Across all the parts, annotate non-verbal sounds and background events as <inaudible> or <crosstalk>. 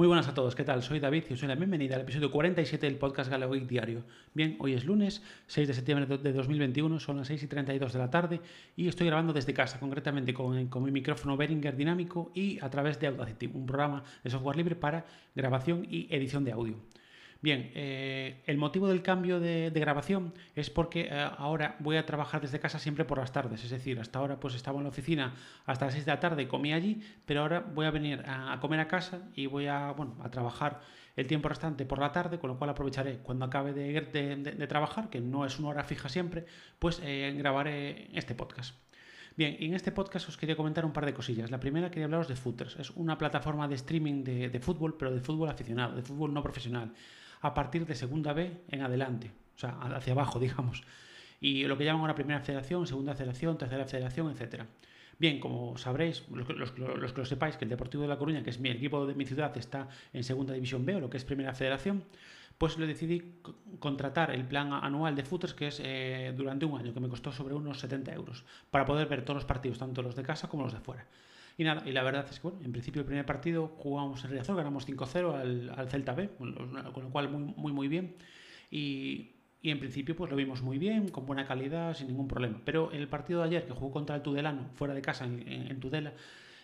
Muy buenas a todos, ¿qué tal? Soy David y os doy la bienvenida al episodio 47 del podcast Galagoic Diario. Bien, hoy es lunes, 6 de septiembre de 2021, son las 6 y 32 de la tarde y estoy grabando desde casa, concretamente con, mi micrófono Behringer dinámico y a través de Audacity, un programa de software libre para grabación y edición de audio. Bien, eh, el motivo del cambio de, grabación es porque eh, ahora voy a trabajar desde casa siempre por las tardes, es decir, hasta ahora pues estaba en la oficina hasta las 6 de la tarde, comí allí, pero ahora voy a venir a, comer a casa y voy a, bueno, a trabajar el tiempo restante por la tarde, con lo cual aprovecharé cuando acabe de, trabajar, que no es una hora fija siempre, pues eh, grabaré este podcast. Bien, en este podcast os quería comentar un par de cosillas. La primera quería hablaros de Footers. Es una plataforma de streaming de, fútbol, pero de fútbol aficionado, de fútbol no profesional a partir de segunda B en adelante, o sea, hacia abajo, <laughs> digamos. Y lo que llaman ahora primera federación, segunda federación, tercera federación, etcétera. Bien, como sabréis, los, que lo sepáis, que el Deportivo de La Coruña, que es mi equipo de mi ciudad, está en Segunda División B, o lo que es Primera Federación, pues le decidí contratar el plan anual de footers, que es eh, durante un año, que me costó sobre unos 70 euros, para poder ver todos los partidos, tanto los de casa como los de fuera. Y nada, y la verdad es que, bueno, en principio el primer partido jugamos en Riazor, ganamos 5-0 al, al, Celta B, con lo cual muy, muy, muy bien. Y, y, en principio pues lo vimos muy bien, con buena calidad, sin ningún problema. Pero el partido de ayer, que jugó contra el Tudelano, fuera de casa, en, Tudela,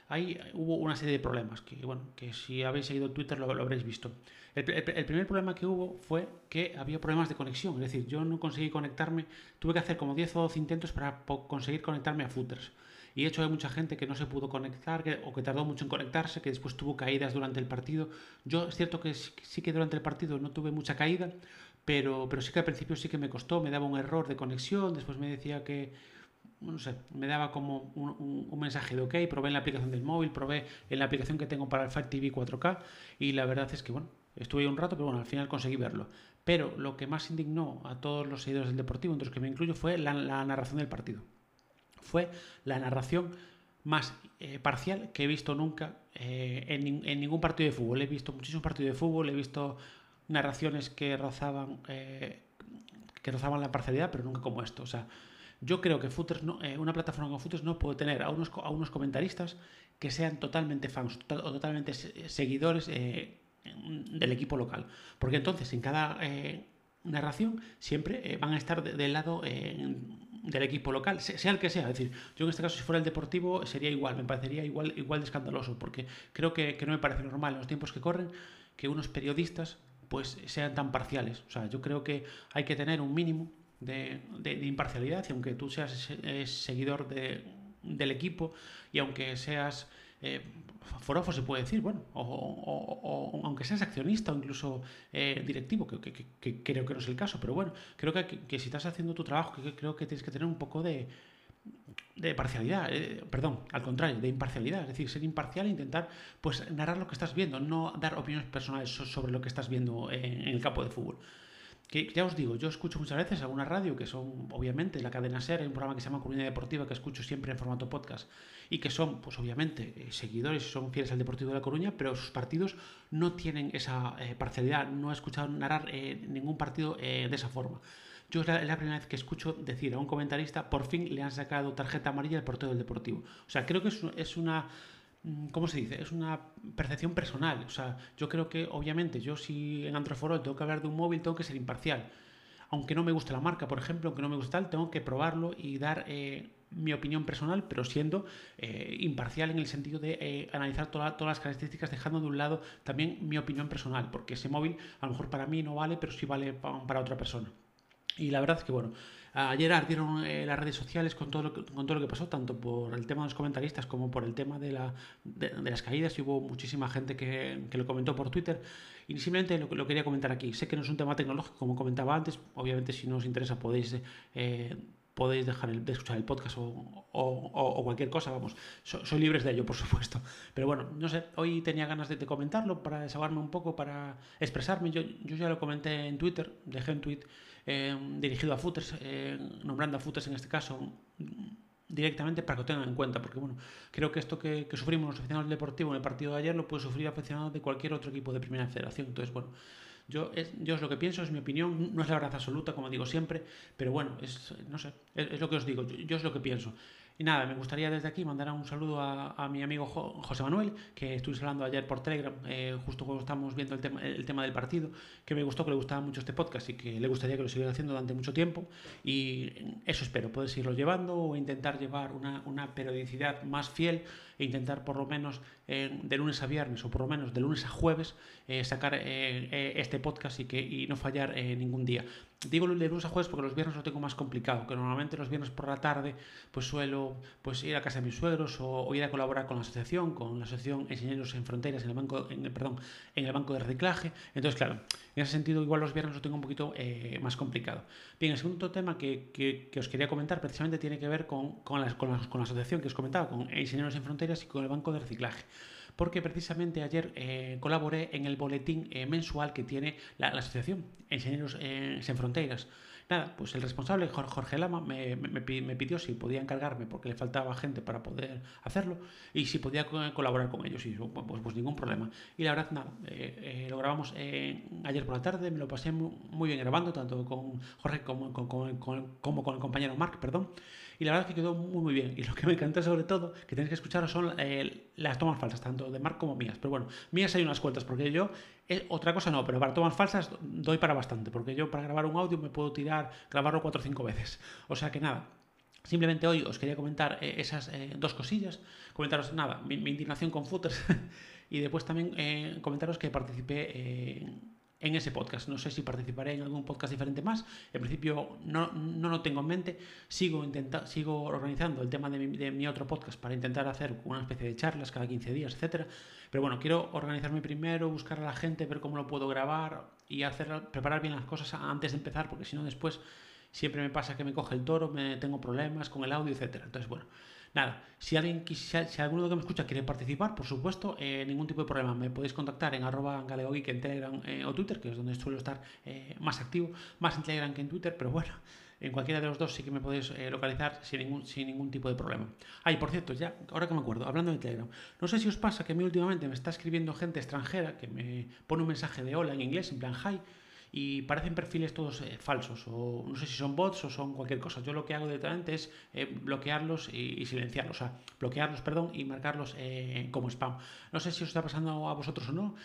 ahí hubo una serie de problemas, que bueno, que si habéis seguido Twitter lo, habréis visto. El, el, primer problema que hubo fue que había problemas de conexión, es decir, yo no conseguí conectarme, tuve que hacer como 10 o 12 intentos para conseguir conectarme a Footers. Y de hecho hay mucha gente que no se pudo conectar o que tardó mucho en conectarse, que después tuvo caídas durante el partido. Yo es cierto que sí, que durante el partido no tuve mucha caída, pero, pero sí que al principio sí que me costó, me daba un error de conexión, después me decía que, no sé, me daba como un, mensaje de ok, probé en la aplicación del móvil, probé en la aplicación que tengo para el Fire TV 4K y la verdad es que, bueno, estuve ahí un rato, pero bueno, al final conseguí verlo. Pero lo que más indignó a todos los seguidores del Deportivo, entre los que me incluyo, fue la narración del partido fue la narración más eh, parcial que he visto nunca eh, en, ningún partido de fútbol. He visto muchísimos partidos de fútbol, he visto narraciones que rozaban, eh, que rozaban la parcialidad, pero nunca como esto. O sea, yo creo que Footers no, una plataforma como Footers no puede tener a unos, a unos comentaristas que sean totalmente fans o totalmente seguidores del equipo local. Porque entonces en cada narración siempre van a estar del lado del equipo local, sea el que sea. Es decir, yo en este caso, si fuera el deportivo, sería igual, me parecería igual, igual de escandaloso, porque creo que, no me parece normal en los tiempos que corren que unos periodistas pues sean tan parciales. O sea, yo creo que hay que tener un mínimo de, imparcialidad y aunque tú seas seguidor del equipo y aunque seas eh, forofo se puede decir, bueno, o, aunque seas accionista o incluso eh, directivo, que, creo que no es el caso, pero bueno, creo que, si estás haciendo tu trabajo, creo que tienes que tener un poco de, de parcialidad, eh, perdón, al contrario, de imparcialidad, es decir, ser imparcial e intentar pues narrar lo que estás viendo, no dar opiniones personales sobre lo que estás viendo en el campo de fútbol que ya os digo, yo escucho muchas veces alguna radio que son, obviamente, la cadena SER, hay un programa que se llama Comunidad Deportiva que escucho siempre en formato podcast y que son, pues obviamente, eh, seguidores, son fieles al Deportivo de La Coruña, pero sus partidos no tienen esa eh, parcialidad, no he escuchado narrar eh, ningún partido de esa forma. Yo es la, primera vez que escucho decir a un comentarista, por fin le han sacado tarjeta amarilla al portero del Deportivo. O sea, creo que es una ¿cómo se dice? Es una percepción personal. O sea, yo creo que, obviamente, yo si en Antroforo tengo que hablar de un móvil, tengo que ser imparcial. Aunque no me guste la marca, por ejemplo, aunque no me guste tal, tengo que probarlo y dar eh, mi opinión personal, pero siendo eh, imparcial en el sentido de eh, analizar todas las características, dejando de un lado también mi opinión personal, porque ese móvil a lo mejor para mí no vale, pero sí vale para otra persona. Y la verdad es que, bueno, ayer ardieron eh, las redes sociales con todo, lo que, con todo lo que pasó, tanto por el tema de los comentaristas como por el tema de, la, de, las caídas, y hubo muchísima gente que, que, lo comentó por Twitter. Y simplemente lo, lo, quería comentar aquí. Sé que no es un tema tecnológico, como comentaba antes, obviamente si no os interesa podéis... Eh, podéis dejar el, de escuchar el podcast o, cualquier cosa, vamos, soy libres de ello, por supuesto. Pero bueno, no sé, hoy tenía ganas de, comentarlo para desahogarme un poco, para expresarme. Yo, yo ya lo comenté en Twitter, dejé un tweet eh, dirigido a footers, eh, nombrando a footers en este caso directamente para que lo tengan en cuenta, porque bueno, creo que esto que, sufrimos los aficionados del Deportivo en el partido de ayer lo puede sufrir aficionados de cualquier otro equipo de primera federación. Entonces, bueno, yo es, yo es lo que pienso, es mi opinión, no es la verdad absoluta, como digo siempre, pero bueno, es, no sé, es, lo que os digo, yo, es lo que pienso. Y nada, me gustaría desde aquí mandar un saludo a, mi amigo José Manuel, que estuvimos hablando ayer por Telegram, eh, justo cuando estábamos viendo el tema, el tema del partido, que me gustó, que le gustaba mucho este podcast y que le gustaría que lo siguiera haciendo durante mucho tiempo. Y eso espero, poder seguirlo llevando o intentar llevar una, una periodicidad más fiel e intentar por lo menos eh, de lunes a viernes o por lo menos de lunes a jueves eh, sacar este podcast y, que, y no fallar ningún día. Digo de lunes a jueves porque los viernes lo tengo más complicado, que normalmente los viernes por la tarde pues suelo pues ir a casa de mis suegros o, ir a colaborar con la asociación, con la asociación Ingenieros en Fronteras en el banco, en, perdón, en el banco de reciclaje. Entonces, claro, en ese sentido igual los viernes lo tengo un poquito más complicado. Bien, el segundo tema que, que, os quería comentar precisamente tiene que ver con, con, la, con, la, con la asociación que os comentaba, con Ingenieros en Fronteras y con el Banco de Reciclaje porque precisamente ayer eh, colaboré en el boletín eh, mensual que tiene la, Asociación Ingenieros eh, Sin Fronteras. Nada, pues el responsable, Jorge Lama, me, me, pidió si podía encargarme porque le faltaba gente para poder hacerlo y si podía colaborar con ellos. Y pues, pues ningún problema. Y la verdad, nada, lo grabamos ayer por la tarde, me lo pasé muy bien grabando, tanto con Jorge como, como con el compañero Mark, perdón y la verdad es que quedó muy muy bien. Y lo que me encanta sobre todo, que tenéis que escuchar, son eh, las tomas falsas, tanto de Mark como mías. Pero bueno, mías hay unas cuantas, porque yo, eh, otra cosa no, pero para tomas falsas doy para bastante, porque yo para grabar un audio me puedo tirar, grabarlo cuatro o cinco veces. O sea que nada, Simplemente hoy os quería comentar eh, esas dos cosillas, comentaros nada, mi, indignación con footers <laughs> y después también comentaros que participé en ese podcast. No sé si participaré en algún podcast diferente más. En principio no, no lo tengo en mente. Sigo, intenta, sigo organizando el tema de mi, de mi, otro podcast para intentar hacer una especie de charlas cada 15 días, etcétera. Pero bueno, quiero organizarme primero, buscar a la gente, ver cómo lo puedo grabar y hacer, preparar bien las cosas antes de empezar, porque si no después siempre me pasa que me coge el toro, me tengo problemas con el audio, etcétera. Entonces, bueno, Nada, si alguien si, alguno que me escucha quiere participar, por supuesto, eh, ningún tipo de problema. Me podéis contactar en arroba galeogeek en Telegram eh, o Twitter, que es donde suelo estar eh, más activo, más en Telegram que en Twitter, pero bueno, en cualquiera de los dos sí que me podéis localizar sin ningún, sin ningún tipo de problema. Ay, por cierto, ya, ahora que me acuerdo, hablando de Telegram, no sé si os pasa que a mí últimamente me está escribiendo gente extranjera que me pone un mensaje de hola en inglés, en plan hi, y parecen perfiles todos eh, falsos, o no sé si son bots o son cualquier cosa. Yo lo que hago directamente es eh, bloquearlos y, silenciarlos, o sea, bloquearlos, perdón, y marcarlos eh, como spam. No sé si os está pasando a vosotros o no.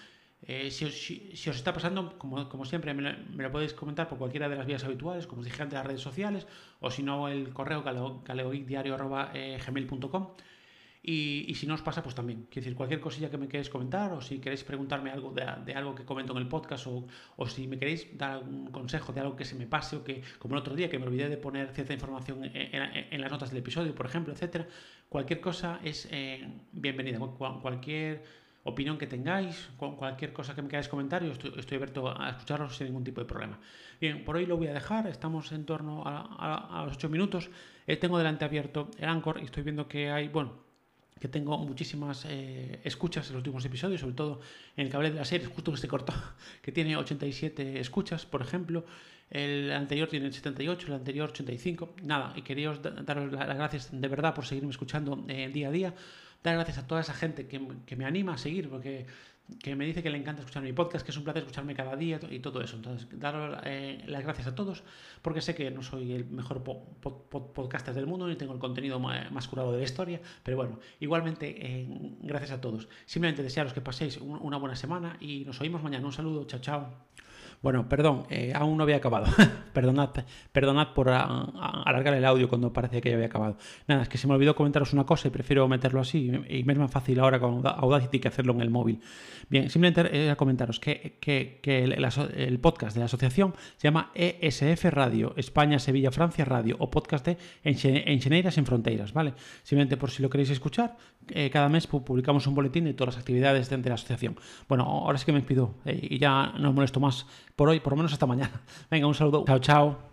Si os, os, está pasando, como, como siempre, me lo, podéis comentar por cualquiera de las vías habituales, como os dije antes, las redes sociales, o si no, el correo galeogeekdiario.gmail.com. Y, si no os pasa, pues también. Quiero decir, cualquier cosilla que me queréis comentar o si queréis preguntarme algo de, algo que comento en el podcast o, o, si me queréis dar algún consejo de algo que se me pase o que, como el otro día, que me olvidé de poner cierta información en, las notas del episodio, por ejemplo, etcétera, cualquier cosa es eh, bienvenida. Cualquier opinión que tengáis, cualquier cosa que me queráis comentar, yo estoy, abierto a escucharos sin ningún tipo de problema. Bien, por hoy lo voy a dejar, estamos en torno a, los 8 minutos. Eh, tengo delante abierto el Anchor y estoy viendo que hay, bueno, que tengo muchísimas eh, escuchas en los últimos episodios, sobre todo en el cable de la serie, justo que se cortó, <laughs> que tiene 87 escuchas, por ejemplo. El anterior tiene 78, el anterior 85. Nada, y quería daros las gracias de verdad por seguirme escuchando eh, día a día. Dar gracias a toda esa gente que, que me anima a seguir, porque que me dice que le encanta escuchar mi podcast, que es un placer escucharme cada día y todo eso. Entonces, dar eh, las gracias a todos, porque sé que no soy el mejor podcaster del mundo, ni tengo el contenido más, curado de la historia, pero bueno, igualmente, eh, gracias a todos. Simplemente desearos que paséis una buena semana y nos oímos mañana. Un saludo, chao, chao. Bueno, perdón, eh, aún no había acabado. <laughs> perdonad, perdonad por alargar el audio cuando parecía que ya había acabado. Nada, es que se me olvidó comentaros una cosa y prefiero meterlo así y me es más fácil ahora con Audacity que hacerlo en el móvil. Bien, simplemente era comentaros que, el, podcast de la asociación se llama ESF Radio, España, Sevilla, Francia Radio, o podcast de Engeneiras en Fronteras, ¿vale? Simplemente por si lo queréis escuchar, eh, cada mes publicamos un boletín de todas las actividades de, la asociación. Bueno, ahora sí que me pido eh, y ya no os molesto más por hoy, por lo menos hasta mañana. <laughs> Venga, un saludo. Chao, chao.